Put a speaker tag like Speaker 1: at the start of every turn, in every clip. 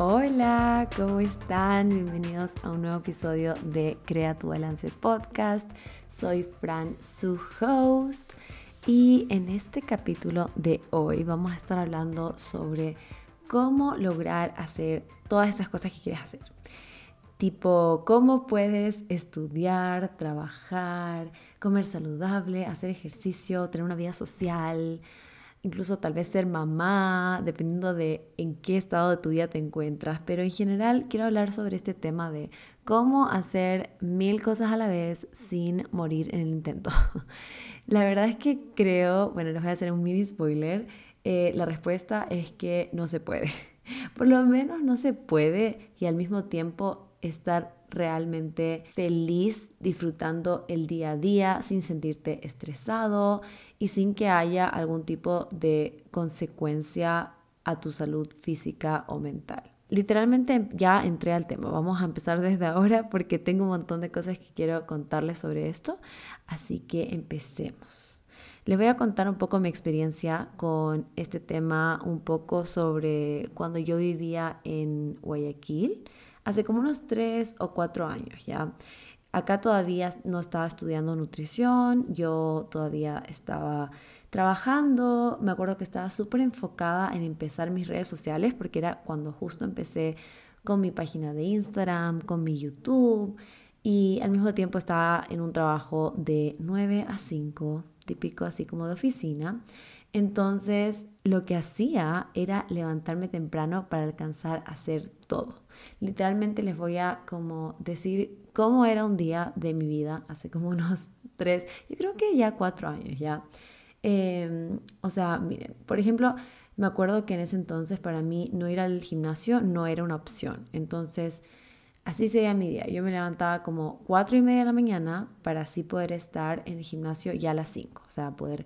Speaker 1: Hola, ¿cómo están? Bienvenidos a un nuevo episodio de Crea tu Balance Podcast. Soy Fran, su host, y en este capítulo de hoy vamos a estar hablando sobre cómo lograr hacer todas esas cosas que quieres hacer. Tipo, cómo puedes estudiar, trabajar, comer saludable, hacer ejercicio, tener una vida social, incluso tal vez ser mamá, dependiendo de en qué estado de tu vida te encuentras. Pero en general quiero hablar sobre este tema de cómo hacer mil cosas a la vez sin morir en el intento. la verdad es que creo, bueno, les voy a hacer un mini spoiler, eh, la respuesta es que no se puede. Por lo menos no se puede y al mismo tiempo estar realmente feliz disfrutando el día a día sin sentirte estresado y sin que haya algún tipo de consecuencia a tu salud física o mental. Literalmente ya entré al tema, vamos a empezar desde ahora porque tengo un montón de cosas que quiero contarles sobre esto, así que empecemos. Les voy a contar un poco mi experiencia con este tema, un poco sobre cuando yo vivía en Guayaquil hace como unos tres o cuatro años ya. Acá todavía no estaba estudiando nutrición, yo todavía estaba trabajando, me acuerdo que estaba súper enfocada en empezar mis redes sociales porque era cuando justo empecé con mi página de Instagram, con mi YouTube y al mismo tiempo estaba en un trabajo de 9 a 5, típico así como de oficina. Entonces lo que hacía era levantarme temprano para alcanzar a hacer todo. Literalmente les voy a como decir cómo era un día de mi vida hace como unos tres, yo creo que ya cuatro años ya. Em, o sea, miren, por ejemplo, me acuerdo que en ese entonces para mí no ir al gimnasio no era una opción. Entonces, así sería mi día. Yo me levantaba como cuatro y media de la mañana para así poder estar en el gimnasio ya a las cinco. O sea, poder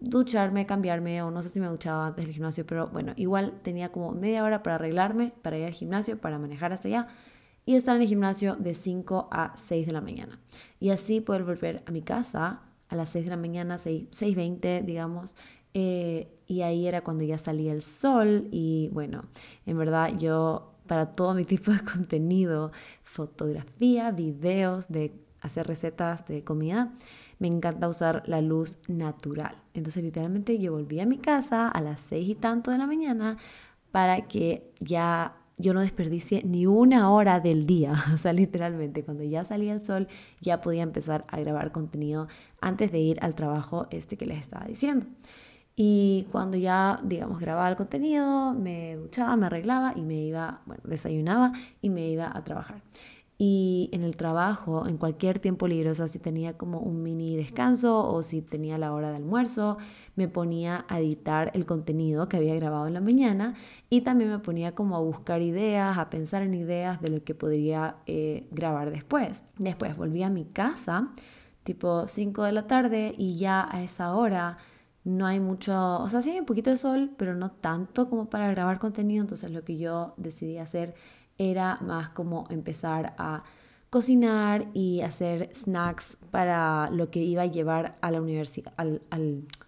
Speaker 1: ducharme, cambiarme, o no sé si me duchaba antes del gimnasio, pero bueno, igual tenía como media hora para arreglarme, para ir al gimnasio, para manejar hasta allá y estar en el gimnasio de 5 a 6 de la mañana. Y así poder volver a mi casa a las 6 de la mañana, 6.20, digamos, eh, y ahí era cuando ya salía el sol y bueno, en verdad yo para todo mi tipo de contenido, fotografía, videos de hacer recetas de comida, me encanta usar la luz natural. Entonces literalmente yo volví a mi casa a las seis y tanto de la mañana para que ya yo no desperdicie ni una hora del día. O sea, literalmente cuando ya salía el sol ya podía empezar a grabar contenido antes de ir al trabajo este que les estaba diciendo. Y cuando ya, digamos, grababa el contenido, me duchaba, me arreglaba y me iba, bueno, desayunaba y me iba a trabajar y en el trabajo, en cualquier tiempo libre, o sea, si tenía como un mini descanso o si tenía la hora de almuerzo, me ponía a editar el contenido que había grabado en la mañana y también me ponía como a buscar ideas, a pensar en ideas de lo que podría eh, grabar después. Después volví a mi casa, tipo 5 de la tarde y ya a esa hora no hay mucho, o sea, sí hay un poquito de sol, pero no tanto como para grabar contenido, entonces lo que yo decidí hacer era más como empezar a cocinar y hacer snacks para lo que iba a llevar a la universidad, al,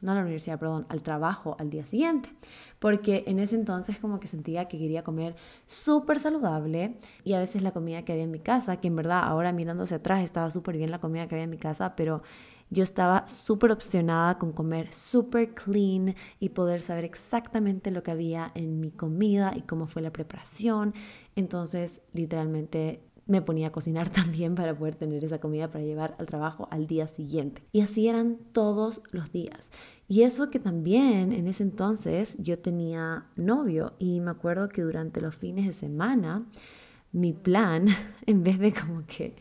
Speaker 1: no a la universidad, perdón, al trabajo al día siguiente. Porque en ese entonces como que sentía que quería comer súper saludable y a veces la comida que había en mi casa, que en verdad ahora mirando hacia atrás estaba súper bien la comida que había en mi casa, pero yo estaba súper opcionada con comer súper clean y poder saber exactamente lo que había en mi comida y cómo fue la preparación. Entonces, literalmente me ponía a cocinar también para poder tener esa comida para llevar al trabajo al día siguiente. Y así eran todos los días. Y eso que también en ese entonces yo tenía novio y me acuerdo que durante los fines de semana mi plan, en vez de como que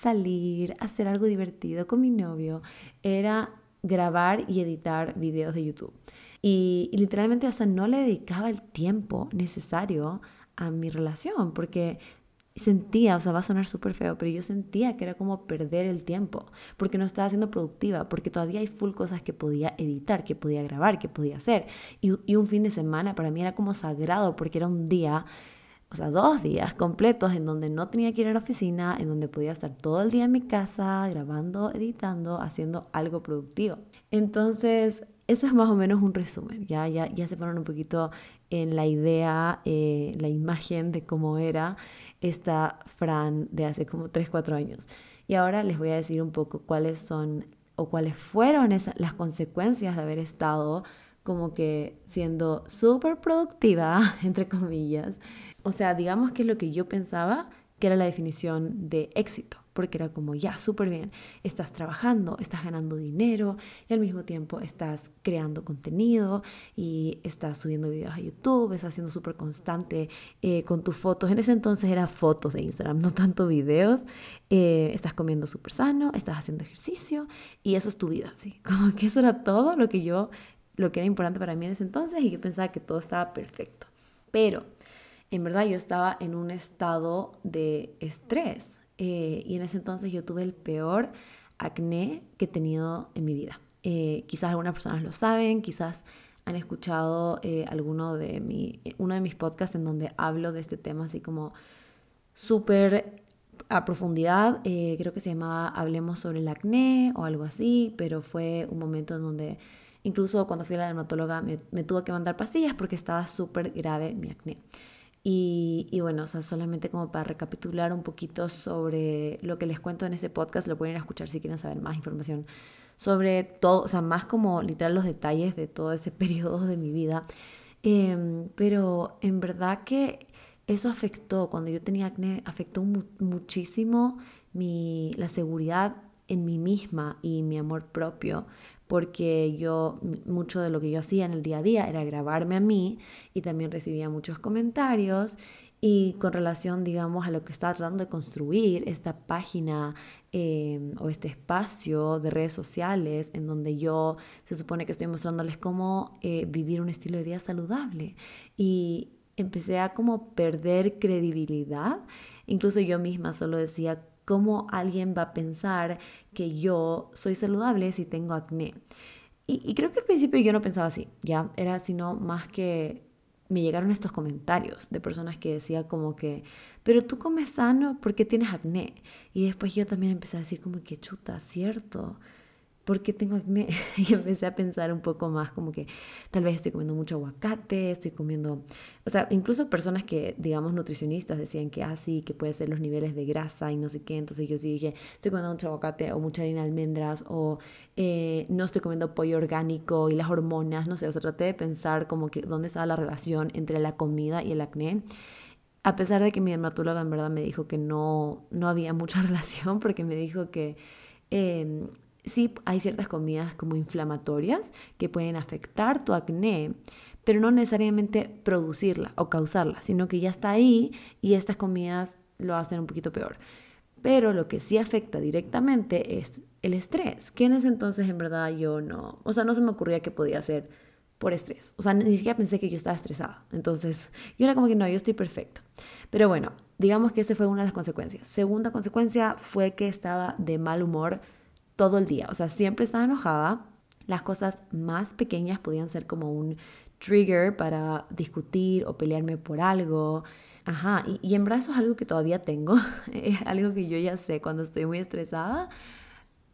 Speaker 1: salir, hacer algo divertido con mi novio, era grabar y editar videos de YouTube. Y, literalmente, o sea, no le dedicaba el tiempo necesario a mi relación, porque sentía, o sea, va a sonar súper feo, pero yo sentía que era como perder el tiempo, porque no estaba siendo productiva, porque todavía hay full cosas que podía editar, que podía grabar, que podía hacer. Y, un fin de semana para mí era como sagrado, porque era un día o sea, dos días completos en donde no tenía que ir a la oficina, en donde podía estar todo el día en mi casa, grabando, editando, haciendo algo productivo. Entonces, eso es más o menos un resumen, ya, ya, ya se ponen un poquito en la idea, eh, la imagen de cómo era esta Fran de hace como 3, 4 años. Y ahora les voy a decir un poco cuáles son o cuáles fueron las consecuencias de haber estado como que siendo súper productiva, entre comillas. O sea, digamos que lo que yo pensaba que era la definición de éxito, porque era como, ya, súper bien, estás trabajando, estás ganando dinero y al mismo tiempo estás creando contenido y estás subiendo videos a YouTube, estás siendo súper constante eh, con tus fotos. En ese entonces eran fotos de Instagram, no tanto videos. Eh, estás comiendo súper sano, estás haciendo ejercicio y eso es tu vida, ¿sí? Como que eso era todo lo que yo, lo que era importante para mí en ese entonces y yo pensaba que todo estaba perfecto. Pero en verdad yo estaba en un estado de estrés eh, y en ese entonces yo tuve el peor acné que he tenido en mi vida. Eh, quizás algunas personas lo saben, quizás han escuchado eh, alguno de mi, uno de mis podcasts en donde hablo de este tema así como súper a profundidad. creo que se llamaba Hablemos sobre el acné o algo así, pero fue un momento en donde incluso cuando fui a la dermatóloga me, me tuvo que mandar pastillas porque estaba súper grave mi acné. Y, bueno, o sea, solamente como para recapitular un poquito sobre lo que les cuento en ese podcast, lo pueden ir a escuchar si quieren saber más información sobre todo, o sea, más como literal los detalles de todo ese periodo de mi vida. Em, pero en verdad que eso afectó, cuando yo tenía acné, afectó muchísimo mi, la seguridad en mí misma y mi amor propio, porque yo, mucho de lo que yo hacía en el día a día era grabarme a mí y también recibía muchos comentarios y con relación, digamos, a lo que estaba tratando de construir esta página em, o este espacio de redes sociales en donde yo se supone que estoy mostrándoles cómo eh, vivir un estilo de vida saludable. Y empecé a como perder credibilidad. Incluso yo misma solo decía, ¿Cómo alguien va a pensar que yo soy saludable si tengo acné? Y, creo que al principio yo no pensaba así, ya, era sino más que me llegaron estos comentarios de personas que decían como que, pero tú comes sano, ¿por qué tienes acné? Y después yo también empecé a decir como que chuta, cierto. ¿Por qué tengo acné? Y empecé a pensar un poco más como que tal vez estoy comiendo mucho aguacate, estoy comiendo, o sea, incluso personas que, digamos, nutricionistas decían que así, ah, que puede ser los niveles de grasa y no sé qué, entonces yo sí dije, estoy comiendo mucho aguacate o mucha harina de almendras o eh, no estoy comiendo pollo orgánico y las hormonas, no sé, o sea, traté de pensar como que dónde estaba la relación entre la comida y el acné. A pesar de que mi dermatóloga en verdad me dijo que no, no había mucha relación, porque me dijo que eh, sí hay ciertas comidas como inflamatorias que pueden afectar tu acné, pero no necesariamente producirla o causarla, sino que ya está ahí y estas comidas lo hacen un poquito peor. Pero lo que sí afecta directamente es el estrés, que en ese entonces en verdad yo no, o sea, no se me ocurría que podía ser por estrés. O sea, ni siquiera pensé que yo estaba estresada. Entonces, yo era como que no, yo estoy perfecto. Pero bueno, digamos que esa fue una de las consecuencias. Segunda consecuencia fue que estaba de mal humor todo el día. O sea, siempre estaba enojada. Las cosas más pequeñas podían ser como un trigger para discutir o pelearme por algo. Ajá, y, en brazos es algo que todavía tengo. es algo que yo ya sé cuando estoy muy estresada,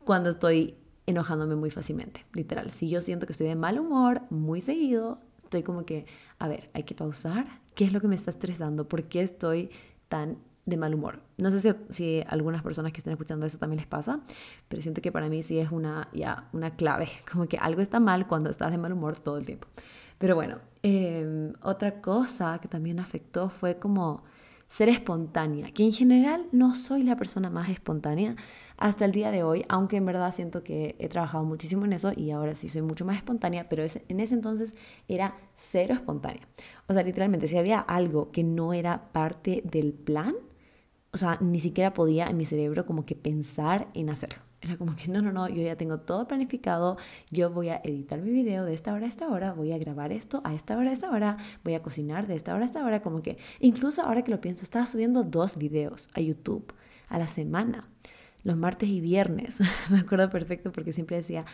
Speaker 1: cuando estoy enojándome muy fácilmente, literal. Si yo siento que estoy de mal humor muy seguido, estoy como que, a ver, hay que pausar. ¿Qué es lo que me está estresando? ¿Por qué estoy tan de mal humor. No sé si, si, algunas personas que estén escuchando eso también les pasa, pero siento que para mí sí es una, ya, una clave, como que algo está mal cuando estás de mal humor todo el tiempo. Pero bueno, em, otra cosa que también afectó fue como ser espontánea, que en general no soy la persona más espontánea hasta el día de hoy, aunque en verdad siento que he trabajado muchísimo en eso y ahora sí soy mucho más espontánea, pero en ese entonces era cero espontánea. O sea, literalmente, si había algo que no era parte del plan, o sea, ni siquiera podía en mi cerebro como que pensar en hacerlo. Era como que no, no, no, yo ya tengo todo planificado, yo voy a editar mi video de esta hora a esta hora, voy a grabar esto a esta hora a esta hora, voy a cocinar de esta hora a esta hora, como que incluso ahora que lo pienso, estaba subiendo dos videos a YouTube a la semana, los martes y viernes. Me acuerdo perfecto porque siempre decía,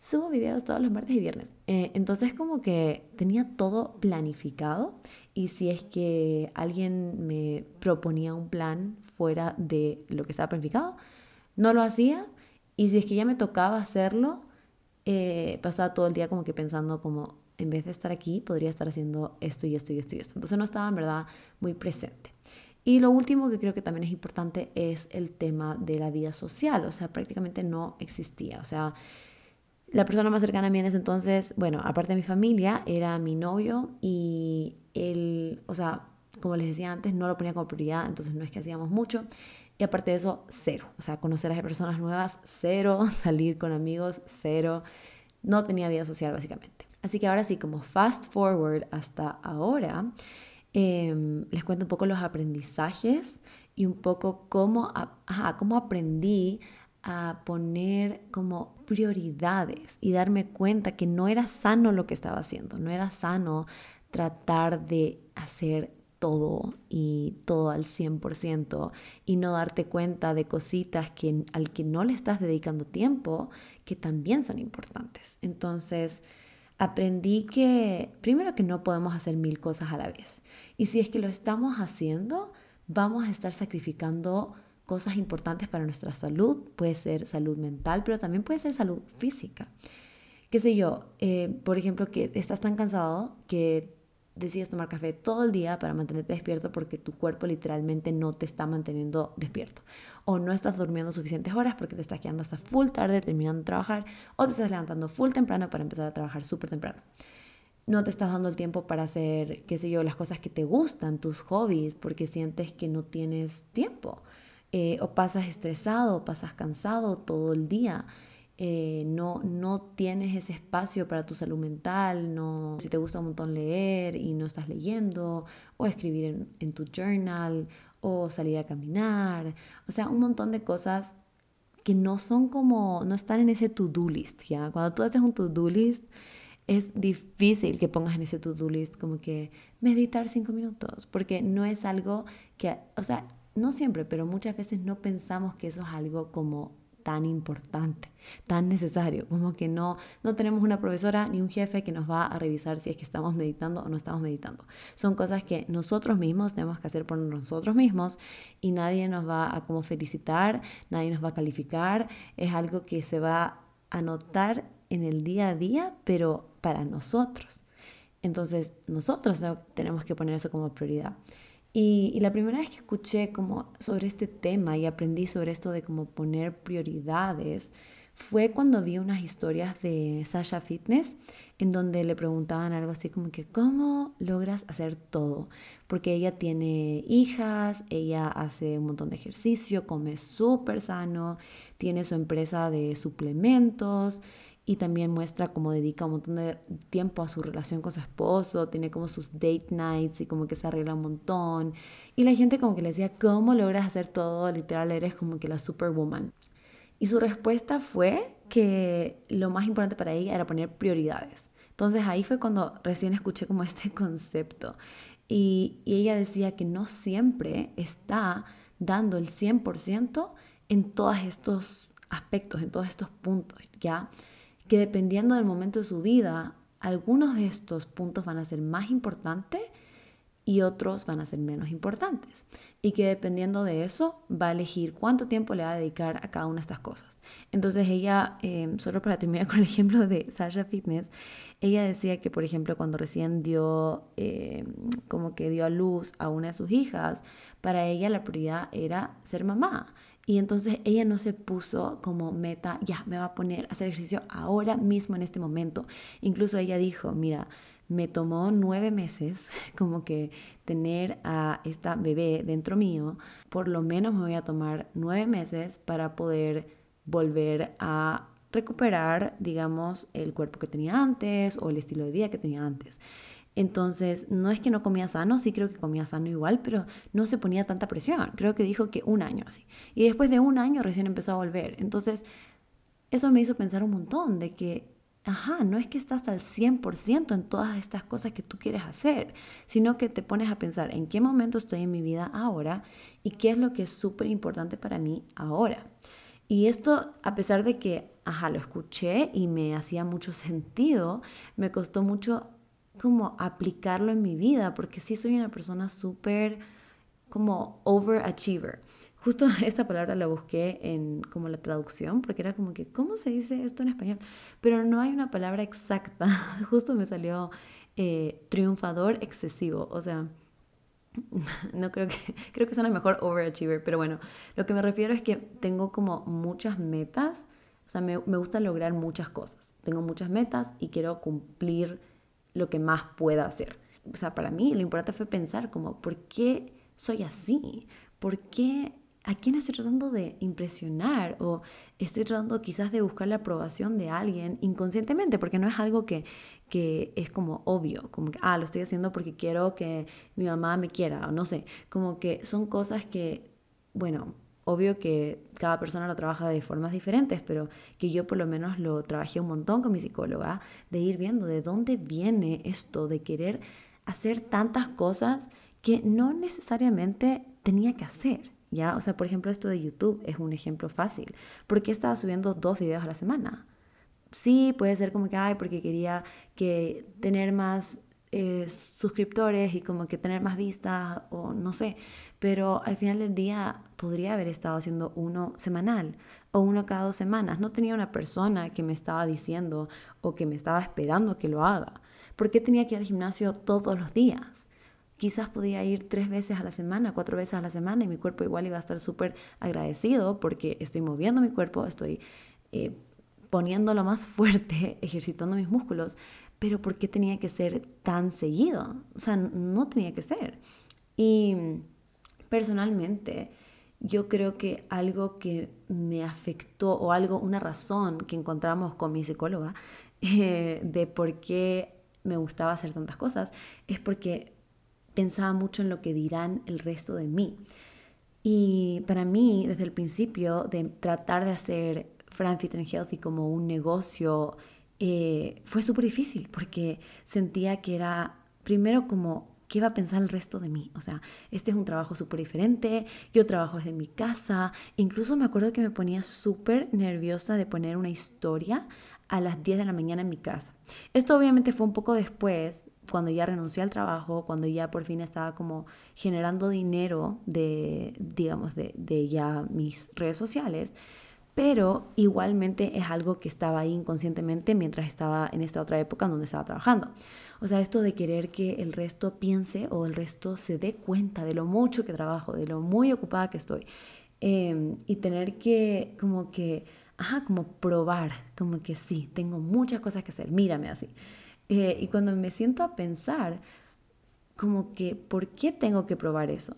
Speaker 1: subo videos todos los martes y viernes. Eh, entonces como que tenía todo planificado y si es que alguien me proponía un plan fuera de lo que estaba planificado, no lo hacía. Y si es que ya me tocaba hacerlo, eh, pasaba todo el día como que pensando como, en vez de estar aquí, podría estar haciendo esto y esto y esto y esto. Entonces no estaba en verdad muy presente. Y lo último que creo que también es importante es el tema de la vida social, o sea, prácticamente no existía, o sea, la persona más cercana a mí en ese entonces, bueno, aparte de mi familia, era mi novio y él, o sea, como les decía antes, no lo ponía como prioridad, entonces no es que hacíamos mucho. Y aparte de eso, cero. O sea, conocer a personas nuevas, cero. Salir con amigos, cero. No tenía vida social, básicamente. Así que ahora sí, como fast forward hasta ahora, em, les cuento un poco los aprendizajes y un poco cómo, cómo aprendí a poner como prioridades y darme cuenta que no era sano lo que estaba haciendo, no era sano tratar de hacer todo y todo al 100% y no darte cuenta de cositas que al que no le estás dedicando tiempo que también son importantes. Entonces, aprendí que primero que no podemos hacer mil cosas a la vez. Y si es que lo estamos haciendo, vamos a estar sacrificando cosas importantes para nuestra salud. Puede ser salud mental, pero también puede ser salud física. Qué sé yo, eh, por ejemplo, que estás tan cansado que decides tomar café todo el día para mantenerte despierto porque tu cuerpo literalmente no te está manteniendo despierto. O no estás durmiendo suficientes horas porque te estás quedando hasta full tarde terminando de trabajar o te estás levantando full temprano para empezar a trabajar súper temprano. No te estás dando el tiempo para hacer, qué sé yo, las cosas que te gustan, tus hobbies, porque sientes que no tienes tiempo. Eh, o pasas estresado, pasas cansado todo el día. Eh, no, no tienes ese espacio para tu salud mental, no, si te gusta un montón leer y no estás leyendo, o escribir en, en tu journal, o salir a caminar, o sea, un montón de cosas que no son como, no están en ese to-do list, ¿ya? Cuando tú haces un to-do list, es difícil que pongas en ese to-do list como que meditar cinco minutos, porque no es algo que, o sea, no siempre, pero muchas veces no pensamos que eso es algo como tan importante, tan necesario, como que no, no tenemos una profesora ni un jefe que nos va a revisar si es que estamos meditando o no estamos meditando. Son cosas que nosotros mismos tenemos que hacer por nosotros mismos y nadie nos va a como felicitar, nadie nos va a calificar, es algo que se va a notar en el día a día, pero para nosotros. Entonces, nosotros tenemos que poner eso como prioridad. Y, la primera vez que escuché como sobre este tema y aprendí sobre esto de cómo poner prioridades fue cuando vi unas historias de Sasha Fitness en donde le preguntaban algo así como que ¿cómo logras hacer todo? Porque ella tiene hijas, ella hace un montón de ejercicio, come súper sano, tiene su empresa de suplementos y también muestra cómo dedica un montón de tiempo a su relación con su esposo, tiene como sus date nights y como que se arregla un montón. Y la gente como que le decía, ¿cómo logras hacer todo? Literal, eres como que la superwoman. Y su respuesta fue que lo más importante para ella era poner prioridades. Entonces ahí fue cuando recién escuché como este concepto. Y, y ella decía que no siempre está dando el 100% en todos estos aspectos, en todos estos puntos, ¿ya? Que dependiendo del momento de su vida, algunos de estos puntos van a ser más importantes y otros van a ser menos importantes. Y que dependiendo de eso va a elegir cuánto tiempo le va a dedicar a cada una de estas cosas. Entonces ella, eh, solo para terminar con el ejemplo de Sasha Fitness, ella decía que, por ejemplo, cuando recién dio, eh, como que dio a luz a una de sus hijas, para ella la prioridad era ser mamá. Y entonces ella no se puso como meta, ya, me va a poner a hacer ejercicio ahora mismo en este momento. Incluso ella dijo, mira, me tomó nueve meses como que tener a esta bebé dentro mío. Por lo menos me voy a tomar nueve meses para poder volver a recuperar, digamos, el cuerpo que tenía antes o el estilo de vida que tenía antes. Entonces, no es que no comía sano, sí creo que comía sano igual, pero no se ponía tanta presión. Creo que dijo que un año así. Y después de un año recién empezó a volver. Entonces, eso me hizo pensar un montón de que, ajá, no es que estás al 100% en todas estas cosas que tú quieres hacer, sino que te pones a pensar en qué momento estoy en mi vida ahora y qué es lo que es súper importante para mí ahora. Y esto, a pesar de que, ajá, lo escuché y me hacía mucho sentido, me costó mucho como aplicarlo en mi vida, porque sí soy una persona súper como overachiever. Justo esta palabra la busqué en como la traducción, porque era como que, ¿cómo se dice esto en español? Pero no hay una palabra exacta. Justo me salió eh, triunfador excesivo. O sea, no creo que, creo que suena mejor overachiever, pero bueno, lo que me refiero es que tengo como muchas metas. O sea, me, me gusta lograr muchas cosas. Tengo muchas metas y quiero cumplir lo que más pueda hacer. O sea, para mí lo importante fue pensar como, ¿por qué soy así? ¿Por qué ¿a quién estoy tratando de impresionar? O estoy tratando quizás de buscar la aprobación de alguien inconscientemente, porque no es algo que, que es como obvio, como que, ah, lo estoy haciendo porque quiero que mi mamá me quiera, o no sé, como que son cosas que, bueno, obvio que cada persona lo trabaja de formas diferentes, pero que yo por lo menos lo trabajé un montón con mi psicóloga, de ir viendo de dónde viene esto de querer hacer tantas cosas que no necesariamente tenía que hacer. ¿ya? O sea, por ejemplo, esto de YouTube es un ejemplo fácil. ¿Por qué estaba subiendo dos videos a la semana? Sí, puede ser como que, ay, porque quería que tener más eh, suscriptores y como que tener más vistas o no sé, pero al final del día podría haber estado haciendo uno semanal o uno cada dos semanas. No tenía una persona que me estaba diciendo o que me estaba esperando que lo haga. ¿Por qué tenía que ir al gimnasio todos los días? quizás podía ir tres veces a la semana, cuatro veces a la semana y mi cuerpo igual iba a estar súper agradecido porque estoy moviendo mi cuerpo, estoy eh, poniéndolo más fuerte, ejercitando mis músculos, pero ¿por qué tenía que ser tan seguido? O sea, no tenía que ser. Y personalmente, yo creo que algo que me afectó o algo, una razón que encontramos con mi psicóloga eh, de por qué me gustaba hacer tantas cosas es porque pensaba mucho en lo que dirán el resto de mí. Y para mí, desde el principio, de tratar de hacer Fran Fit and Healthy como un negocio, eh, fue súper difícil porque sentía que era, primero, como, ¿qué iba a pensar el resto de mí? O sea, este es un trabajo súper diferente, yo trabajo desde mi casa, incluso me acuerdo que me ponía súper nerviosa de poner una historia a las 10 de la mañana en mi casa. Esto obviamente fue un poco después, cuando ya renuncié al trabajo, cuando ya por fin estaba como generando dinero de, digamos, de ya mis redes sociales, pero igualmente es algo que estaba ahí inconscientemente mientras estaba en esta otra época donde estaba trabajando. O sea, esto de querer que el resto piense o el resto se dé cuenta de lo mucho que trabajo, de lo muy ocupada que estoy. Em, y tener que como que, ajá, como probar, como que sí, tengo muchas cosas que hacer, mírame así. Eh, y cuando me siento a pensar, como que, ¿por qué tengo que probar eso?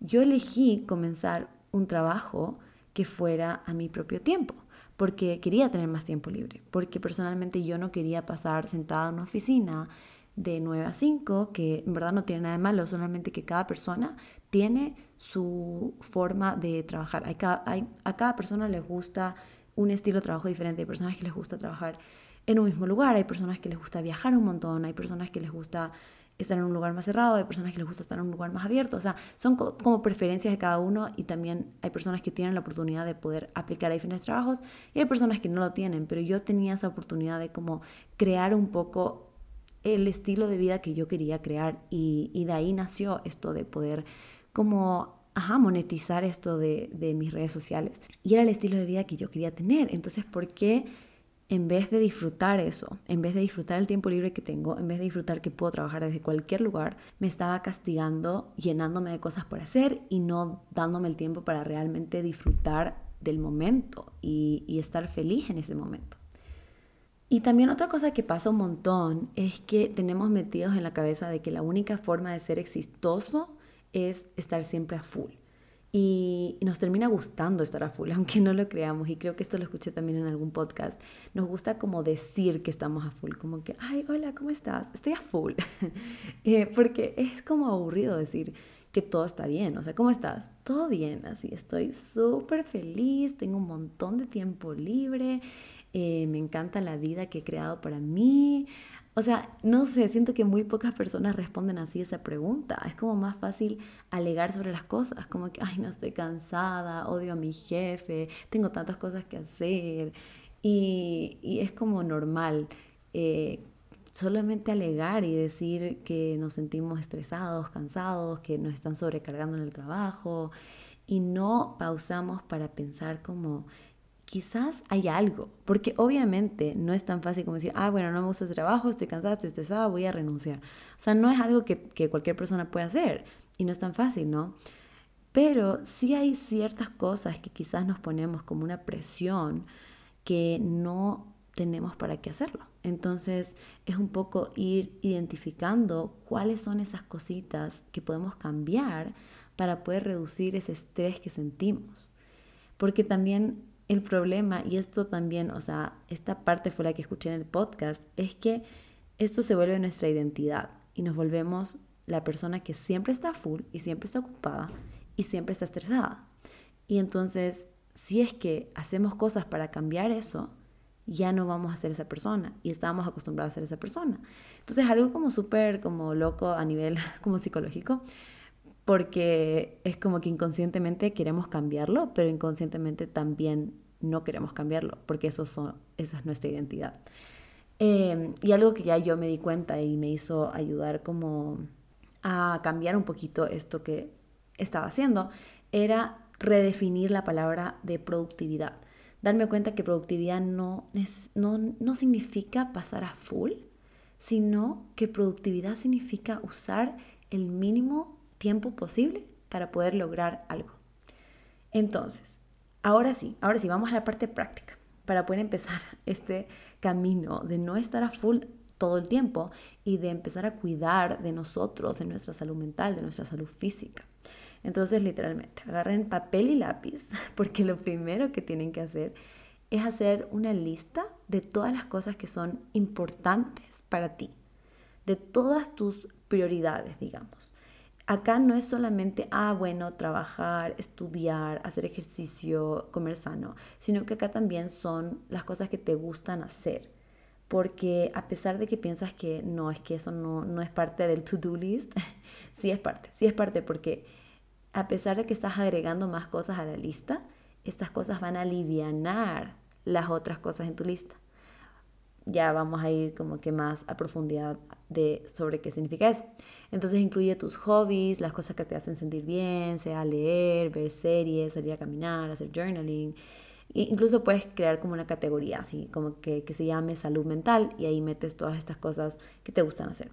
Speaker 1: Yo elegí comenzar un trabajo que fuera a mi propio tiempo, porque quería tener más tiempo libre, porque personalmente yo no quería pasar sentada en una oficina de 9 a 5, que en verdad no tiene nada de malo, solamente que cada persona tiene su forma de trabajar. Hay, a cada persona les gusta un estilo de trabajo diferente, hay personas que les gusta trabajar en un mismo lugar. Hay personas que les gusta viajar un montón, hay personas que les gusta estar en un lugar más cerrado, hay personas que les gusta estar en un lugar más abierto. O sea, son como preferencias de cada uno y también hay personas que tienen la oportunidad de poder aplicar a diferentes trabajos y hay personas que no lo tienen. Pero yo tenía esa oportunidad de como crear un poco el estilo de vida que yo quería crear y, de ahí nació esto de poder como ajá, monetizar esto de, de mis redes sociales. Y era el estilo de vida que yo quería tener. Entonces, ¿por qué? En vez de disfrutar eso, en vez de disfrutar el tiempo libre que tengo, en vez de disfrutar que puedo trabajar desde cualquier lugar, me estaba castigando, llenándome de cosas por hacer y no dándome el tiempo para realmente disfrutar del momento y, estar feliz en ese momento. Y también otra cosa que pasa un montón es que tenemos metidos en la cabeza de que la única forma de ser exitoso es estar siempre a full y nos termina gustando estar a full, aunque no lo creamos, y creo que esto lo escuché también en algún podcast, nos gusta como decir que estamos a full, como que, ay, hola, ¿cómo estás? Estoy a full, eh, porque es como aburrido decir que todo está bien, o sea, ¿cómo estás? Todo bien, así, estoy súper feliz, tengo un montón de tiempo libre, eh, me encanta la vida que he creado para mí, o sea, no sé, siento que muy pocas personas responden así esa pregunta. Es como más fácil alegar sobre las cosas, como que, ay, no estoy cansada, odio a mi jefe, tengo tantas cosas que hacer. Y, es como normal eh, solamente alegar y decir que nos sentimos estresados, cansados, que nos están sobrecargando en el trabajo. y no pausamos para pensar como quizás hay algo, porque obviamente no es tan fácil como decir, ah, bueno, no me gusta el trabajo, estoy cansada, estoy estresada, voy a renunciar. O sea, no es algo que, que cualquier persona puede hacer y no es tan fácil, ¿no? Pero sí hay ciertas cosas que quizás nos ponemos como una presión que no tenemos para qué hacerlo. Entonces es un poco ir identificando cuáles son esas cositas que podemos cambiar para poder reducir ese estrés que sentimos. Porque también el problema, y esto también, o sea, esta parte fue la que escuché en el podcast, es que esto se vuelve nuestra identidad y nos volvemos la persona que siempre está full y siempre está ocupada y siempre está estresada. Y entonces, si es que hacemos cosas para cambiar eso, ya no vamos a ser esa persona y estábamos acostumbrados a ser esa persona. Entonces, algo como súper como loco a nivel como psicológico, porque es como que inconscientemente queremos cambiarlo, pero inconscientemente también no queremos cambiarlo, porque eso son, esa es nuestra identidad. Em, y algo que ya yo me di cuenta y me hizo ayudar como a cambiar un poquito esto que estaba haciendo, era redefinir la palabra de productividad. Darme cuenta que productividad no, no, no significa pasar a full, sino que productividad significa usar el mínimo tiempo posible para poder lograr algo. Entonces, ahora sí, ahora sí, vamos a la parte práctica para poder empezar este camino de no estar a full todo el tiempo y de empezar a cuidar de nosotros, de nuestra salud mental, de nuestra salud física. Entonces, literalmente, agarren papel y lápiz, porque lo primero que tienen que hacer es hacer una lista de todas las cosas que son importantes para ti, de todas tus prioridades, digamos. Acá no es solamente, ah, bueno, trabajar, estudiar, hacer ejercicio, comer sano, sino que acá también son las cosas que te gustan hacer. Porque a pesar de que piensas que no, es que eso no, no es parte del to-do list, sí es parte, sí es parte porque a pesar de que estás agregando más cosas a la lista, estas cosas van a aliviar las otras cosas en tu lista ya vamos a ir como que más a profundidad de sobre qué significa eso. Entonces incluye tus hobbies, las cosas que te hacen sentir bien, sea leer, ver series, salir a caminar, hacer journaling. Incluso puedes crear como una categoría, así como que, que se llame salud mental y ahí metes todas estas cosas que te gustan hacer.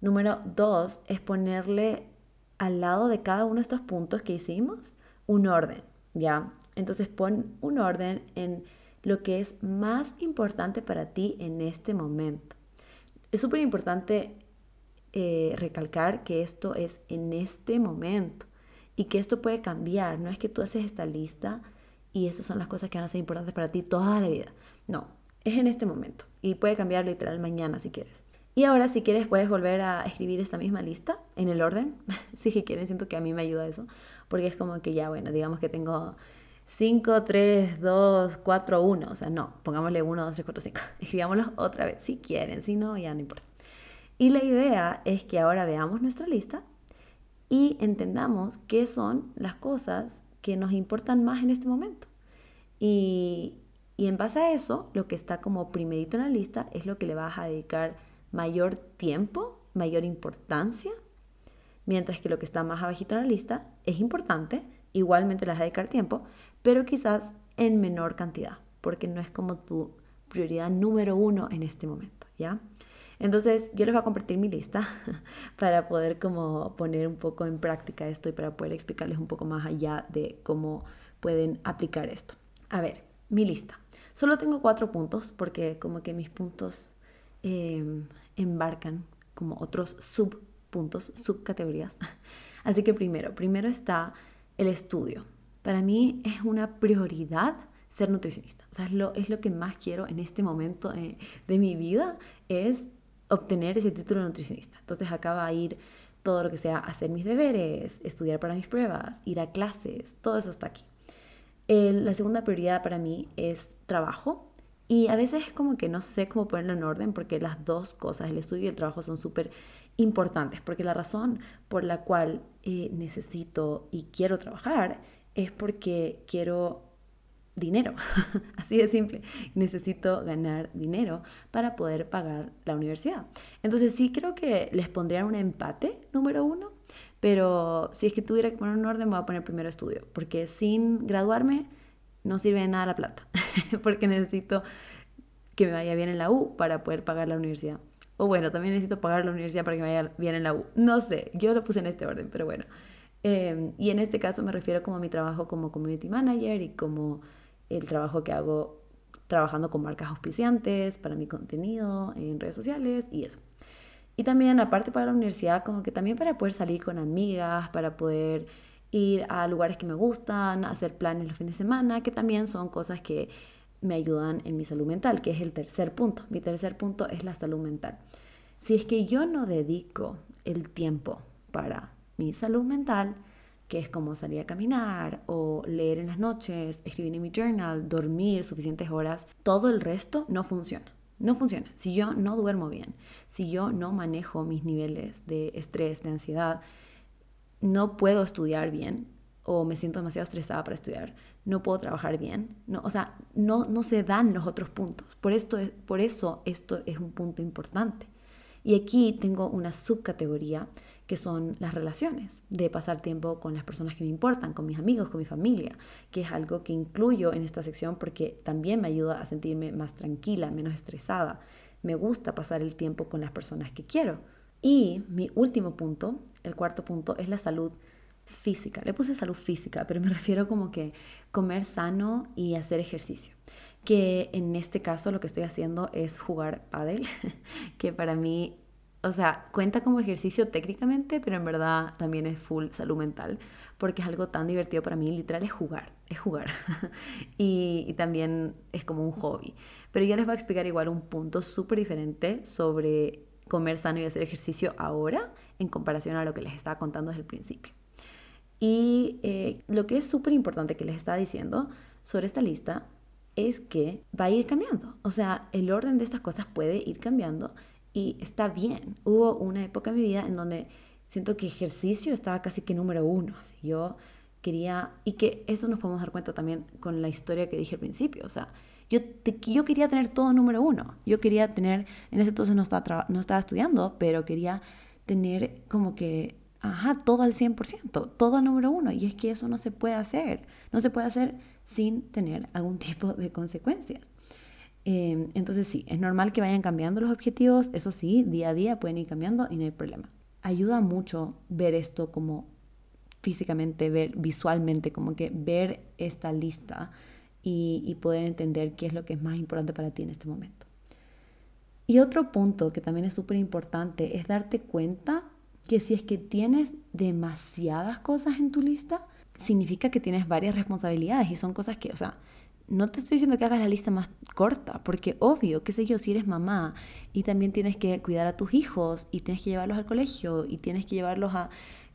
Speaker 1: Número dos es ponerle al lado de cada uno de estos puntos que hicimos un orden, ¿ya? Entonces pon un orden en lo que es más importante para ti en este momento. Es súper importante eh, recalcar que esto es en este momento y que esto puede cambiar. No es que tú haces esta lista y estas son las cosas que van a ser importantes para ti toda la vida. No, es en este momento y puede cambiar literal mañana si quieres. Y ahora si quieres puedes volver a escribir esta misma lista en el orden. si quieres, siento que a mí me ayuda eso, porque es como que ya, bueno, digamos que tengo 5, 3, 2, 4, 1. O sea, no, pongámosle 1, 2, 3, 4, 5. Escribámoslo otra vez, si quieren, si no, ya no importa. Y la idea es que ahora veamos nuestra lista y entendamos qué son las cosas que nos importan más en este momento. Y, y en base a eso, lo que está como primerito en la lista es lo que le vas a dedicar mayor tiempo, mayor importancia, mientras que lo que está más abajito en la lista es importante, igualmente le vas a dedicar tiempo, pero quizás en menor cantidad, porque no es como tu prioridad número uno en este momento, ¿ya? Entonces yo les voy a compartir mi lista para poder como poner un poco en práctica esto y para poder explicarles un poco más allá de cómo pueden aplicar esto. A ver, mi lista. Solo tengo cuatro puntos porque como que mis puntos em, embarcan como otros subpuntos, subcategorías. Así que primero, primero está el estudio. Para mí es una prioridad ser nutricionista. O sea, es lo, es lo que más quiero en este momento eh, de mi vida, es obtener ese título de nutricionista. Entonces acá va a ir todo lo que sea hacer mis deberes, estudiar para mis pruebas, ir a clases, todo eso está aquí. la segunda prioridad para mí es trabajo. Y a veces es como que no sé cómo ponerlo en orden porque las dos cosas, el estudio y el trabajo, son súper importantes. Porque la razón por la cual eh, necesito y quiero trabajar es porque quiero dinero, así de simple. Necesito ganar dinero para poder pagar la universidad. Entonces sí creo que les pondría un empate, número uno, Pero si es que tuviera que poner un orden, voy a poner primero estudio, porque sin graduarme no sirve de nada la plata, porque necesito que me vaya bien en la U para poder pagar la universidad. O bueno, también necesito pagar la universidad para que me vaya bien en la U. No sé, yo lo puse en este orden, pero bueno. Em, y en este caso me refiero como a mi trabajo como community manager y como el trabajo que hago trabajando con marcas auspiciantes para mi contenido en redes sociales y eso. Y también, aparte para la universidad, como que también para poder salir con amigas, para poder ir a lugares que me gustan, hacer planes los fines de semana, que también son cosas que me ayudan en mi salud mental, que es el tercer punto. Mi tercer punto es la salud mental. Si es que yo no dedico el tiempo para mi salud mental, que es como salir a caminar o leer en las noches, escribir en mi journal, dormir suficientes horas, todo el resto no funciona. No funciona. Si yo no duermo bien, si yo no manejo mis niveles de estrés, de ansiedad, no puedo estudiar bien o me siento demasiado estresada para estudiar, no puedo trabajar bien. No, o sea, no, no se dan los otros puntos. Por, esto es, por eso esto es un punto importante. Y aquí tengo una subcategoría que son las relaciones, de pasar tiempo con las personas que me importan, con mis amigos, con mi familia, que es algo que incluyo en esta sección porque también me ayuda a sentirme más tranquila, menos estresada. Me gusta pasar el tiempo con las personas que quiero. Y mi último punto, el cuarto punto, es la salud física. Le puse salud física, pero me refiero como que comer sano y hacer ejercicio. Que en este caso lo que estoy haciendo es jugar pádel, que para mí o sea, cuenta como ejercicio técnicamente, pero en verdad también es full salud mental, porque es algo tan divertido para mí, literal es jugar, es jugar. y, también es como un hobby. Pero ya les voy a explicar igual un punto súper diferente sobre comer sano y hacer ejercicio ahora en comparación a lo que les estaba contando desde el principio. Y eh, lo que es súper importante que les estaba diciendo sobre esta lista es que va a ir cambiando. O sea, el orden de estas cosas puede ir cambiando y está bien. Hubo una época en mi vida en donde siento que ejercicio estaba casi que número uno. Yo quería, y que eso nos podemos dar cuenta también con la historia que dije al principio. O sea, yo, yo quería tener todo número uno. Yo quería tener, en ese entonces no estaba, no estaba estudiando, pero quería tener como que, ajá, todo al 100%, todo número uno. Y es que eso no se puede hacer. No se puede hacer sin tener algún tipo de consecuencias. Em, entonces sí, es normal que vayan cambiando los objetivos, eso sí, día a día pueden ir cambiando y no hay problema. Ayuda mucho ver esto como físicamente, ver visualmente, como que ver esta lista y, y poder entender qué es lo que es más importante para ti en este momento. Y otro punto que también es súper importante es darte cuenta que si es que tienes demasiadas cosas en tu lista, significa que tienes varias responsabilidades y son cosas que, o sea, no te estoy diciendo que hagas la lista más corta, porque obvio, qué sé yo, si eres mamá y también tienes que cuidar a tus hijos y tienes que llevarlos al colegio y tienes que llevarlos a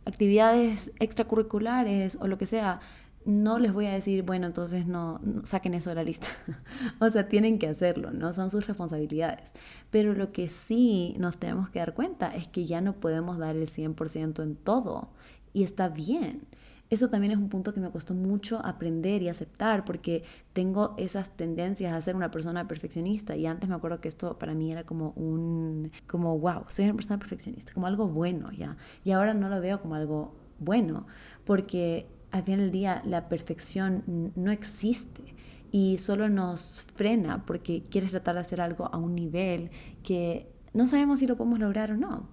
Speaker 1: actividades extracurriculares o lo que sea, no les voy a decir, bueno, entonces no, saquen eso de la lista. o sea, tienen que hacerlo, ¿no? Son sus responsabilidades. Pero lo que sí nos tenemos que dar cuenta es que ya no podemos dar el 100% en todo y está bien. Eso también es un punto que me costó mucho aprender y aceptar porque tengo esas tendencias a ser una persona perfeccionista y antes me acuerdo que esto para mí era como un, como wow, soy una persona perfeccionista, como algo bueno ya. Y ahora no lo veo como algo bueno porque al final del día la perfección no existe y solo nos frena porque quieres tratar de hacer algo a un nivel que no sabemos si lo podemos lograr o no.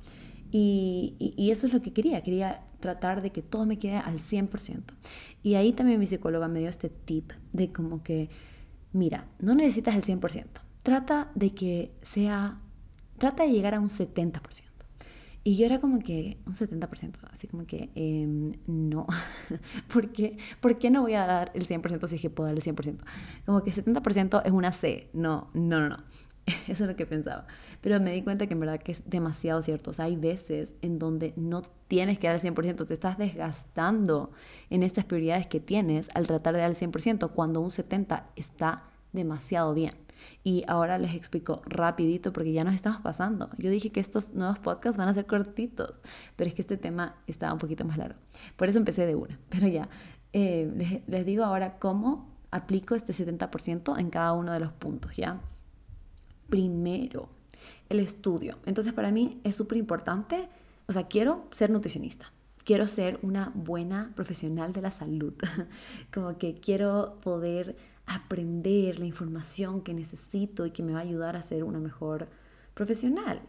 Speaker 1: Y, y, eso es lo que quería, quería tratar de que todo me quede al 100%. Y ahí también mi psicóloga me dio este tip de como que, mira, no necesitas el 100%, trata de que sea, trata de llegar a un 70%. Y yo era como que un 70%, así como que em, no, ¿Por qué, ¿por qué no voy a dar el 100% si es que puedo dar el 100%? Como que 70% es una C, no, no, no, no. Eso es lo que pensaba. Pero me di cuenta que en verdad que es demasiado cierto. O sea, hay veces en donde no tienes que dar el 100%, te estás desgastando en estas prioridades que tienes al tratar de dar el 100% cuando un 70% está demasiado bien. Y ahora les explico rapidito porque ya nos estamos pasando. Yo dije que estos nuevos podcasts van a ser cortitos, pero es que este tema estaba un poquito más largo. Por eso empecé de una. Pero ya, eh, les, les digo ahora cómo aplico este 70% en cada uno de los puntos, ¿ya? primero, el estudio. Entonces para mí es súper importante, o sea, quiero ser nutricionista. quiero ser una buena profesional de la salud, como que quiero poder aprender la información que necesito y que me va a ayudar a ser una mejor profesional.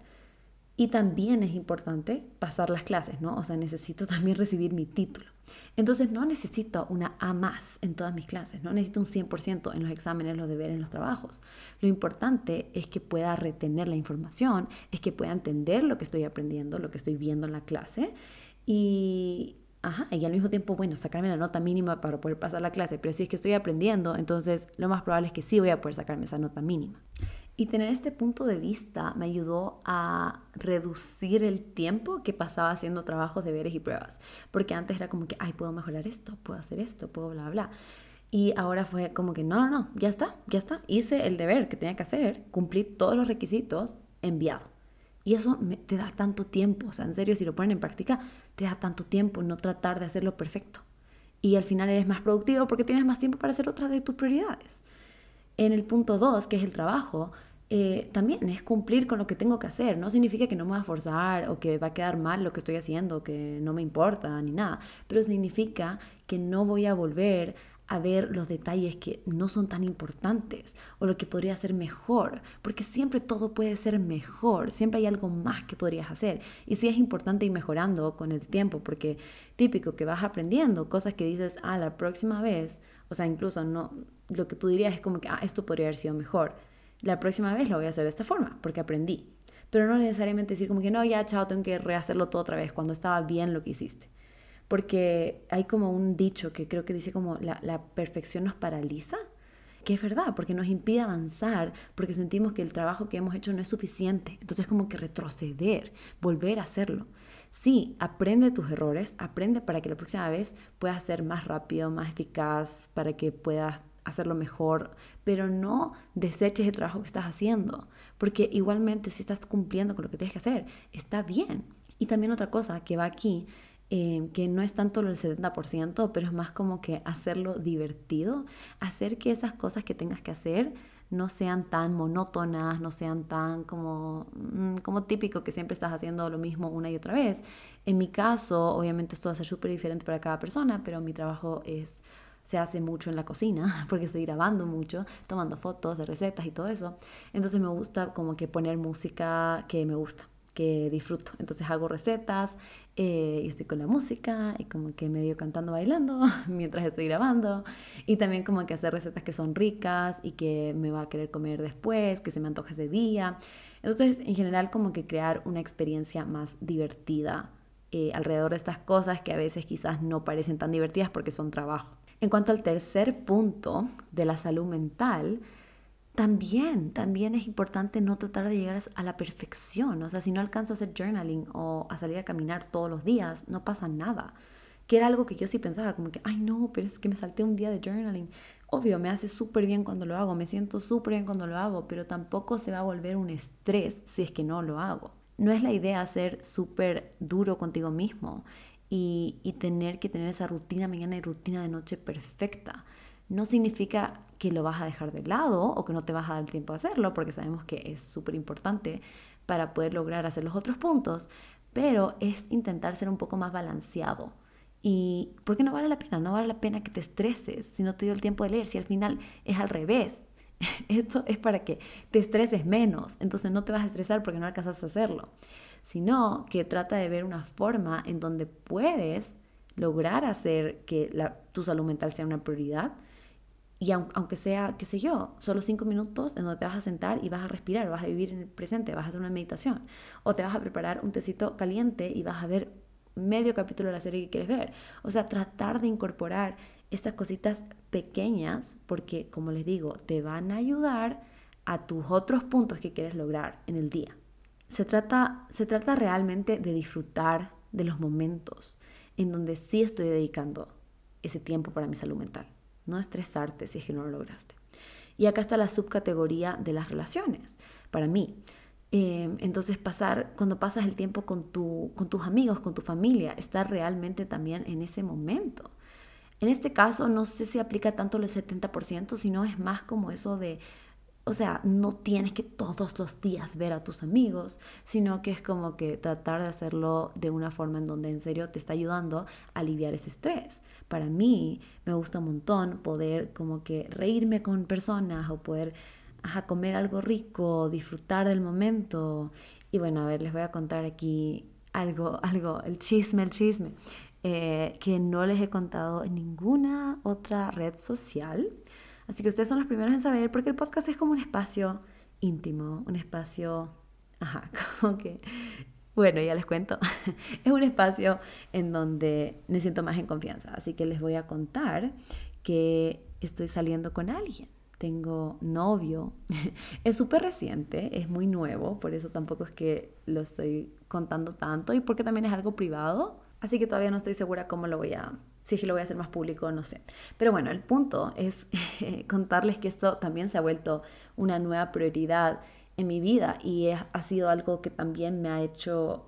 Speaker 1: Y también es importante pasar las clases, ¿no? O sea, necesito también recibir mi título. Entonces no necesito una A más en todas mis clases, no necesito un 100% en los exámenes, los deberes, los trabajos. Lo importante es que pueda retener la información, es que pueda entender lo que estoy aprendiendo, lo que estoy viendo en la clase y, ajá, y al mismo tiempo, bueno, sacarme la nota mínima para poder pasar la clase. Pero si es que estoy aprendiendo, entonces lo más probable es que sí voy a poder sacarme esa nota mínima. Y tener este punto de vista me ayudó a reducir el tiempo que pasaba haciendo trabajos, deberes y pruebas. Porque antes era como que, ay, puedo mejorar esto, puedo hacer esto, puedo bla, bla. Y ahora fue como que, no, no, no, ya está, ya está. Hice el deber que tenía que hacer, cumplí todos los requisitos, enviado. Y eso te da tanto tiempo, o sea, en serio, si lo ponen en práctica, te da tanto tiempo no tratar de hacerlo perfecto. Y al final eres más productivo porque tienes más tiempo para hacer otras de tus prioridades. En el punto 2, que es el trabajo, eh, también es cumplir con lo que tengo que hacer. No significa que no me voy a forzar o que va a quedar mal lo que estoy haciendo, que no me importa ni nada, pero significa que no voy a volver a ver los detalles que no son tan importantes o lo que podría ser mejor, porque siempre todo puede ser mejor, siempre hay algo más que podrías hacer. Y sí es importante ir mejorando con el tiempo, porque típico que vas aprendiendo cosas que dices, ah, la próxima vez, o sea, incluso no, lo que tú dirías es como que, ah, esto podría haber sido mejor. La próxima vez lo voy a hacer de esta forma, porque aprendí. Pero no necesariamente decir como que, no, ya, chao, tengo que rehacerlo todo otra vez, cuando estaba bien lo que hiciste. Porque hay como un dicho que creo que dice como la, la perfección nos paraliza, que es verdad, porque nos impide avanzar, porque sentimos que el trabajo que hemos hecho no es suficiente. Entonces como que retroceder, volver a hacerlo. Sí, aprende tus errores, aprende para que la próxima vez puedas ser más rápido, más eficaz, para que puedas hacerlo mejor, pero no deseches el trabajo que estás haciendo, porque igualmente si estás cumpliendo con lo que tienes que hacer, está bien. Y también otra cosa que va aquí, eh, que no es tanto el 70%, pero es más como que hacerlo divertido, hacer que esas cosas que tengas que hacer no sean tan monótonas, no sean tan como, mm, como típico que siempre estás haciendo lo mismo una y otra vez. En mi caso, obviamente esto va a ser súper diferente para cada persona, pero mi trabajo es se hace mucho en la cocina, porque estoy grabando mucho, tomando fotos de recetas y todo eso. Entonces me gusta como que poner música que me gusta, que disfruto. Entonces hago recetas eh, y estoy con la música y como que medio cantando, bailando mientras estoy grabando. Y también como que hacer recetas que son ricas y que me va a querer comer después, que se me antoja ese día. Entonces en general como que crear una experiencia más divertida eh, alrededor de estas cosas que a veces quizás no parecen tan divertidas porque son trabajo. En cuanto al tercer punto de la salud mental, también, también es importante no tratar de llegar a la perfección. O sea, si no alcanzo a hacer journaling o a salir a caminar todos los días, no pasa nada. Que era algo que yo sí pensaba, como que, ay no, pero es que me salté un día de journaling. Obvio, me hace súper bien cuando lo hago, me siento súper bien cuando lo hago, pero tampoco se va a volver un estrés si es que no lo hago. No es la idea ser súper duro contigo mismo y, tener que tener esa rutina mañana y rutina de noche perfecta. No significa que lo vas a dejar de lado o que no te vas a dar el tiempo a hacerlo, porque sabemos que es súper importante para poder lograr hacer los otros puntos, pero es intentar ser un poco más balanceado. Y porque no vale la pena, no vale la pena que te estreses si no te dio el tiempo de leer, si al final es al revés. Esto es para que te estreses menos, entonces no te vas a estresar porque no alcanzas a hacerlo sino que trata de ver una forma en donde puedes lograr hacer que tu salud mental sea una prioridad. Y aunque sea, qué sé yo, solo cinco minutos en donde te vas a sentar y vas a respirar, vas a vivir en el presente, vas a hacer una meditación. O te vas a preparar un tecito caliente y vas a ver medio capítulo de la serie que quieres ver. O sea, tratar de incorporar estas cositas pequeñas porque, como les digo, te van a ayudar a tus otros puntos que quieres lograr en el día. Se trata, se trata realmente de disfrutar de los momentos en donde sí estoy dedicando ese tiempo para mi salud mental. No estresarte si es que no lo lograste. Y acá está la subcategoría de las relaciones, para mí. Em, entonces pasar, cuando pasas el tiempo con, tu, con tus amigos, con tu familia, estar realmente también en ese momento. En este caso no sé si aplica tanto el 70%, sino es más como eso de o sea, no tienes que todos los días ver a tus amigos, sino que es como que tratar de hacerlo de una forma en donde en serio te está ayudando a aliviar ese estrés. Para mí me gusta un montón poder como que reírme con personas o poder comer algo rico, disfrutar del momento. Y bueno, a ver, les voy a contar aquí algo, algo, el chisme, el chisme, eh, que no les he contado en ninguna otra red social. Así que ustedes son los primeros en saber porque el podcast es como un espacio íntimo, un espacio, ajá, como que, bueno, ya les cuento, es un espacio en donde me siento más en confianza. Así que les voy a contar que estoy saliendo con alguien. Tengo novio, es súper reciente, es muy nuevo, por eso tampoco es que lo estoy contando tanto y porque también es algo privado, así que todavía no estoy segura cómo lo voy a si es que lo voy a hacer más público, no sé. Pero bueno, el punto es contarles que esto también se ha vuelto una nueva prioridad en mi vida y ha sido algo que también me ha hecho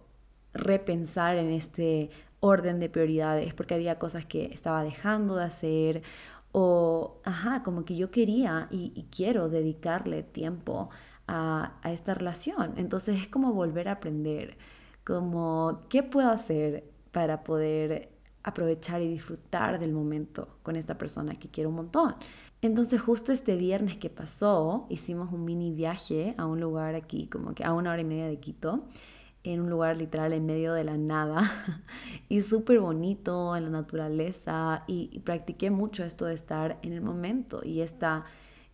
Speaker 1: repensar en este orden de prioridades porque había cosas que estaba dejando de hacer o, ajá, como que yo quería y, quiero dedicarle tiempo a, a esta relación. Entonces es como volver a aprender, como, ¿qué puedo hacer para poder aprovechar y disfrutar del momento con esta persona que quiero un montón. Entonces justo este viernes que pasó, hicimos un mini viaje a un lugar aquí, como que a una hora y media de Quito, en un lugar literal en medio de la nada y súper bonito en la naturaleza y, y, practiqué mucho esto de estar en el momento y esta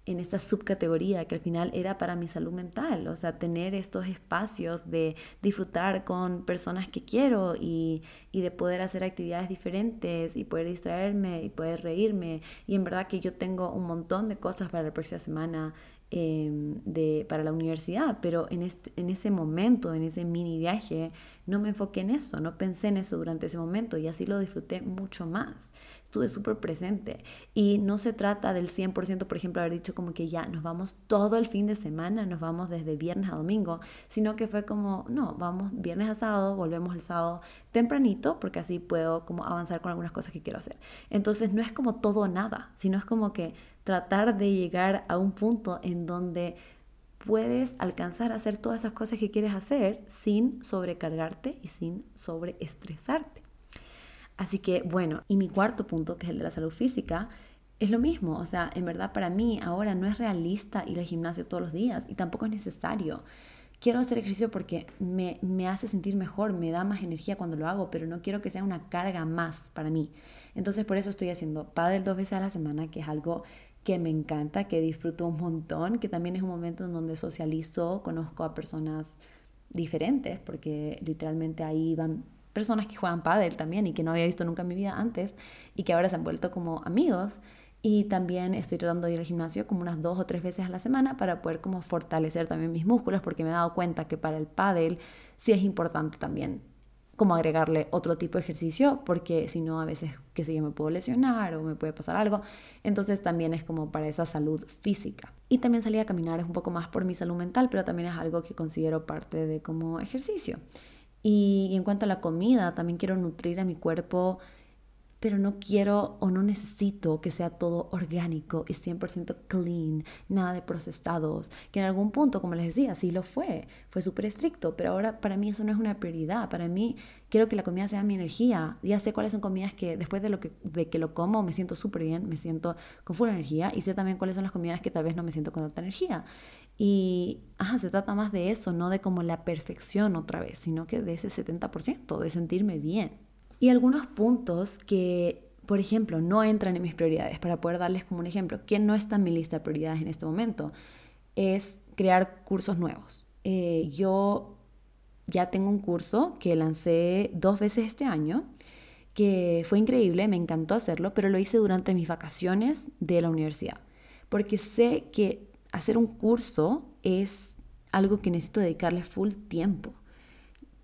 Speaker 1: en esta subcategoría que al final era para mi salud mental, o sea, tener estos espacios de disfrutar con personas que quiero y, y, de poder hacer actividades diferentes y poder distraerme y poder reírme. Y en verdad que yo tengo un montón de cosas para la próxima semana Em, de, para la universidad, pero en, este, en ese momento, en ese mini viaje, no me enfoqué en eso, no pensé en eso durante ese momento y así lo disfruté mucho más. Estuve súper presente y no se trata del 100%, por ejemplo, haber dicho como que ya nos vamos todo el fin de semana, nos vamos desde viernes a domingo, sino que fue como, no, vamos viernes a sábado, volvemos el sábado tempranito, porque así puedo como avanzar con algunas cosas que quiero hacer. Entonces no es como todo o nada, sino es como que tratar de llegar a un punto en donde puedes alcanzar a hacer todas esas cosas que quieres hacer sin sobrecargarte y sin sobreestresarte. Así que bueno, y mi cuarto punto, que es el de la salud física, es lo mismo. O sea, en verdad para mí ahora no es realista ir al gimnasio todos los días y tampoco es necesario. Quiero hacer ejercicio porque me, me hace sentir mejor, me da más energía cuando lo hago, pero no quiero que sea una carga más para mí. Entonces por eso estoy haciendo pádel dos veces a la semana, que es algo que me encanta, que disfruto un montón, que también es un momento en donde socializo, conozco a personas diferentes, porque literalmente ahí van personas que juegan pádel también y que no había visto nunca en mi vida antes y que ahora se han vuelto como amigos. Y también estoy tratando de ir al gimnasio como unas dos o tres veces a la semana para poder como fortalecer también mis músculos, porque me he dado cuenta que para el pádel sí es importante también como agregarle otro tipo de ejercicio, porque si no a veces, qué sé yo, me puedo lesionar o me puede pasar algo. Entonces también es como para esa salud física. Y también salir a caminar es un poco más por mi salud mental, pero también es algo que considero parte de como ejercicio. Y, en cuanto a la comida, también quiero nutrir a mi cuerpo pero no quiero o no necesito que sea todo orgánico y 100% clean, nada de procesados, que en algún punto, como les decía, sí lo fue, fue súper estricto, pero ahora para mí eso no es una prioridad, para mí quiero que la comida sea mi energía, ya sé cuáles son comidas que después de, lo que, de que lo como me siento súper bien, me siento con full energía y sé también cuáles son las comidas que tal vez no me siento con tanta energía. Y ajá, se trata más de eso, no de como la perfección otra vez, sino que de ese 70%, de sentirme bien. Y algunos puntos que, por ejemplo, no entran en mis prioridades, para poder darles como un ejemplo, que no está en mi lista de prioridades en este momento, es crear cursos nuevos. Eh, yo ya tengo un curso que lancé dos veces este año, que fue increíble, me encantó hacerlo, pero lo hice durante mis vacaciones de la universidad, porque sé que hacer un curso es algo que necesito dedicarle full tiempo,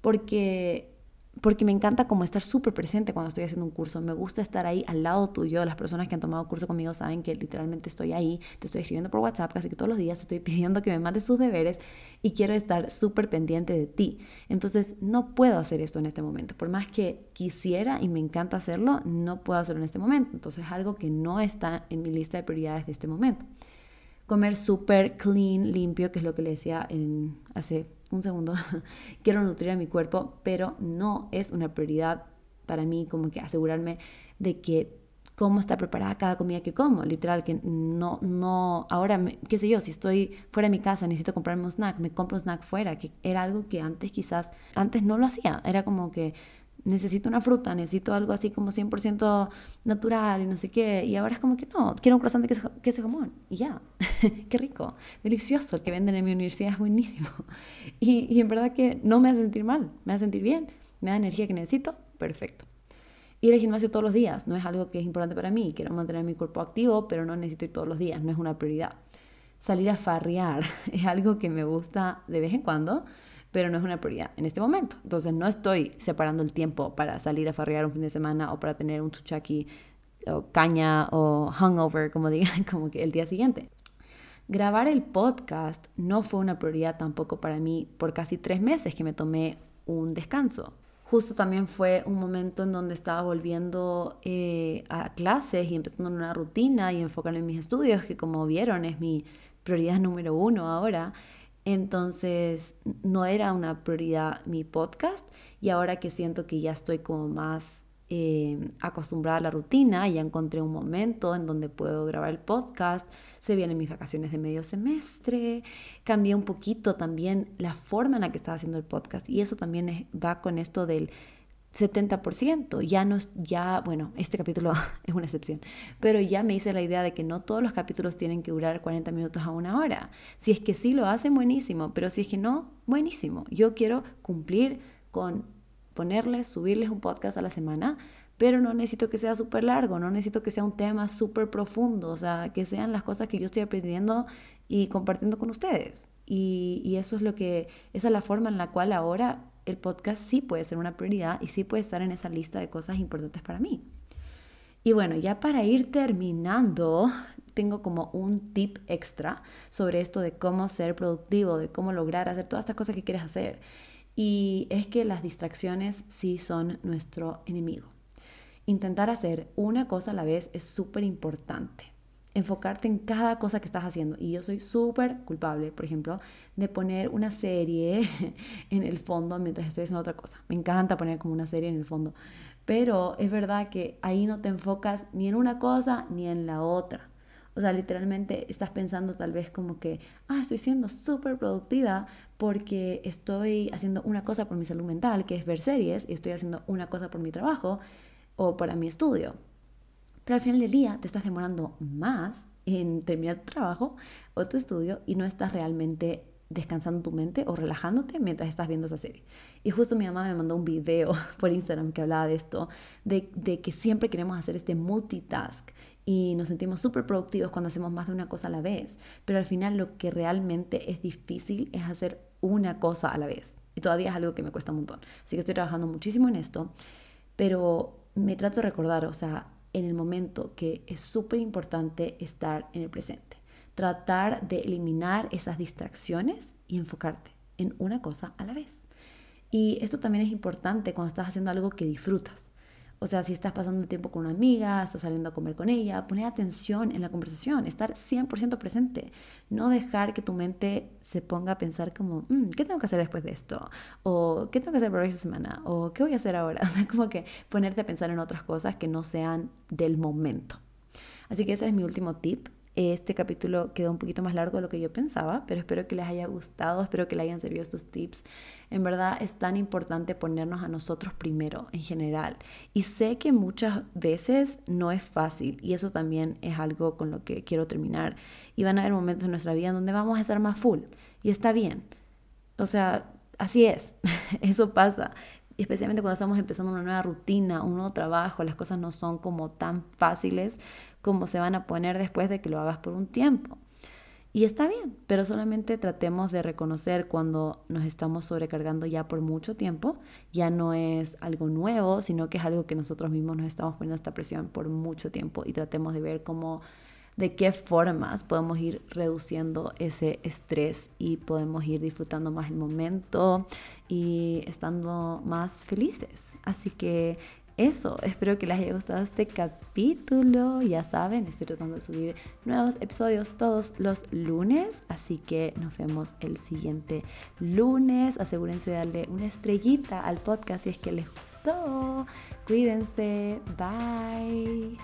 Speaker 1: porque porque me encanta como estar súper presente cuando estoy haciendo un curso. Me gusta estar ahí al lado tuyo. Las personas que han tomado curso conmigo saben que literalmente estoy ahí. Te estoy escribiendo por WhatsApp casi que todos los días. Te estoy pidiendo que me mandes tus deberes y quiero estar súper pendiente de ti. Entonces no puedo hacer esto en este momento. Por más que quisiera y me encanta hacerlo, no puedo hacerlo en este momento. Entonces es algo que no está en mi lista de prioridades de este momento. Comer súper clean, limpio, que es lo que le decía en, hace un segundo. Quiero nutrir a mi cuerpo, pero no es una prioridad para mí como que asegurarme de que cómo está preparada cada comida que como, literal, que no, no, ahora, qué sé yo, si estoy fuera de mi casa, necesito comprarme un snack, me compro un snack fuera, que era algo que antes quizás, antes no lo hacía, era como que necesito una fruta, necesito algo así como 100% natural y no sé qué, y ahora es como que no, quiero un croissant de queso, queso jamón, y ya, qué rico, delicioso, el que venden en mi universidad es buenísimo, y, y en verdad que no me hace sentir mal, me hace sentir bien, me da energía que necesito, perfecto. Ir al gimnasio todos los días no es algo que es importante para mí. Quiero mantener mi cuerpo activo, pero no necesito ir todos los días, no es una prioridad. Salir a farrear es algo que me gusta de vez en cuando, pero no es una prioridad en este momento. Entonces no estoy separando el tiempo para salir a farrear un fin de semana o para tener un chuchaki o caña o hungover, como digan, como que el día siguiente. Grabar el podcast no fue una prioridad tampoco para mí por casi tres meses que me tomé un descanso justo también fue un momento en donde estaba volviendo eh, a clases y empezando una rutina y enfocarme en mis estudios, que como vieron es mi prioridad número uno ahora. Entonces no era una prioridad mi podcast y ahora que siento que ya estoy como más eh, acostumbrada a la rutina, ya encontré un momento en donde puedo grabar el podcast, se vienen mis vacaciones de medio semestre, cambié un poquito también la forma en la que estaba haciendo el podcast y eso también va con esto del 70%. Ya no, ya, bueno, este capítulo es una excepción, pero ya me hice la idea de que no todos los capítulos tienen que durar 40 minutos a una hora. Si es que sí lo hacen, buenísimo, pero si es que no, buenísimo. Yo quiero cumplir con ponerles, subirles un podcast a la semana pero no necesito que sea súper largo, no necesito que sea un tema súper profundo, o sea, que sean las cosas que yo estoy aprendiendo y compartiendo con ustedes. Y, eso es lo que, esa es la forma en la cual ahora el podcast sí puede ser una prioridad y sí puede estar en esa lista de cosas importantes para mí. Y bueno, ya para ir terminando, tengo como un tip extra sobre esto de cómo ser productivo, de cómo lograr hacer todas estas cosas que quieres hacer. Y es que las distracciones sí son nuestro enemigo. Intentar hacer una cosa a la vez es súper importante. Enfocarte en cada cosa que estás haciendo. Y yo soy súper culpable, por ejemplo, de poner una serie en el fondo mientras estoy haciendo otra cosa. Me encanta poner como una serie en el fondo. Pero es verdad que ahí no te enfocas ni en una cosa ni en la otra. O sea, literalmente estás pensando tal vez como que, ah, estoy siendo súper productiva porque estoy haciendo una cosa por mi salud mental, que es ver series, y estoy haciendo una cosa por mi trabajo, o para mi estudio. Pero al final del día te estás demorando más en terminar tu trabajo o tu estudio y no estás realmente descansando tu mente o relajándote mientras estás viendo esa serie. Y justo mi mamá me mandó un video por Instagram que hablaba de esto, de, de que siempre queremos hacer este multitask y nos sentimos súper productivos cuando hacemos más de una cosa a la vez, pero al final lo que realmente es difícil es hacer una cosa a la vez. Y todavía es algo que me cuesta un montón. Así que estoy trabajando muchísimo en esto, pero me trato de recordar, o sea, en el momento que es súper importante estar en el presente. Tratar de eliminar esas distracciones y enfocarte en una cosa a la vez. Y esto también es importante cuando estás haciendo algo que disfrutas. O sea, si estás pasando tiempo con una amiga, estás saliendo a comer con ella, poner atención en la conversación, estar 100% presente. No dejar que tu mente se ponga a pensar como, mm, ¿qué tengo que hacer después de esto? O ¿qué tengo que hacer para esta semana? O ¿qué voy a hacer ahora? O sea, como que ponerte a pensar en otras cosas que no sean del momento. Así que ese es mi último tip. Este capítulo quedó un poquito más largo de lo que yo pensaba, pero espero que les haya gustado, espero que les hayan servido estos tips. En verdad es tan importante ponernos a nosotros primero en general. Y sé que muchas veces no es fácil y eso también es algo con lo que quiero terminar. Y van a haber momentos en nuestra vida en donde vamos a estar más full y está bien. O sea, así es, eso pasa especialmente cuando estamos empezando una nueva rutina, un nuevo trabajo, las cosas no son como tan fáciles como se van a poner después de que lo hagas por un tiempo. Y está bien, pero solamente tratemos de reconocer cuando nos estamos sobrecargando ya por mucho tiempo, ya no es algo nuevo, sino que es algo que nosotros mismos nos estamos poniendo esta presión por mucho tiempo y tratemos de ver cómo de qué formas podemos ir reduciendo ese estrés y podemos ir disfrutando más el momento y estando más felices. Así que eso, espero que les haya gustado este capítulo. Ya saben, estoy tratando de subir nuevos episodios todos los lunes, así que nos vemos el siguiente lunes. Asegúrense de darle una estrellita al podcast si es que les gustó. Cuídense, bye.